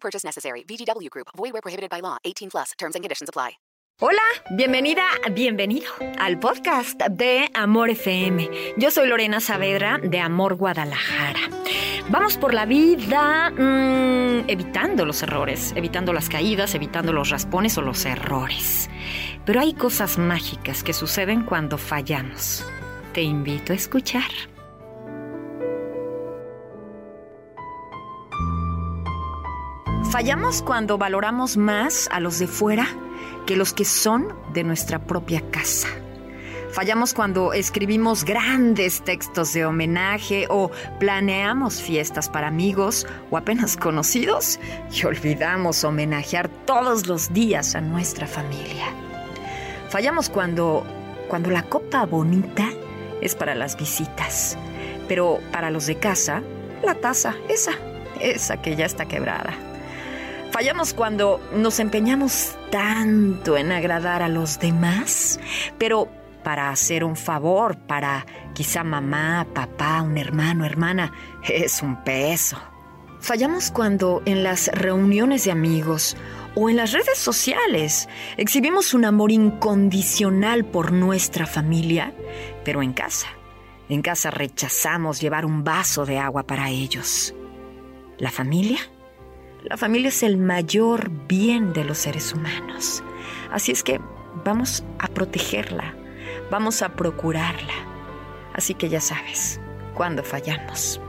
Purchase necessary. VGW Group. Void where prohibited by law. 18 plus. Terms and conditions apply. Hola, bienvenida, bienvenido al podcast de Amor FM. Yo soy Lorena Saavedra de Amor Guadalajara. Vamos por la vida mmm, evitando los errores, evitando las caídas, evitando los raspones o los errores. Pero hay cosas mágicas que suceden cuando fallamos. Te invito a escuchar. Fallamos cuando valoramos más a los de fuera que los que son de nuestra propia casa. Fallamos cuando escribimos grandes textos de homenaje o planeamos fiestas para amigos o apenas conocidos y olvidamos homenajear todos los días a nuestra familia. Fallamos cuando, cuando la copa bonita es para las visitas, pero para los de casa, la taza, esa, esa que ya está quebrada. Fallamos cuando nos empeñamos tanto en agradar a los demás, pero para hacer un favor para quizá mamá, papá, un hermano, hermana, es un peso. Fallamos cuando en las reuniones de amigos o en las redes sociales exhibimos un amor incondicional por nuestra familia, pero en casa, en casa rechazamos llevar un vaso de agua para ellos. ¿La familia? La familia es el mayor bien de los seres humanos. Así es que vamos a protegerla, vamos a procurarla. Así que ya sabes, cuando fallamos.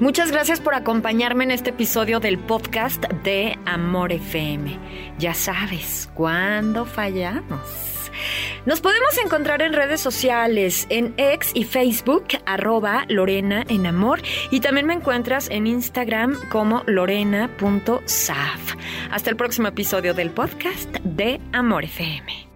Muchas gracias por acompañarme en este episodio del podcast de Amor FM. Ya sabes, cuando fallamos. Nos podemos encontrar en redes sociales, en X y Facebook, arroba Lorena en Amor, y también me encuentras en Instagram como lorena.saf. Hasta el próximo episodio del podcast de Amor FM.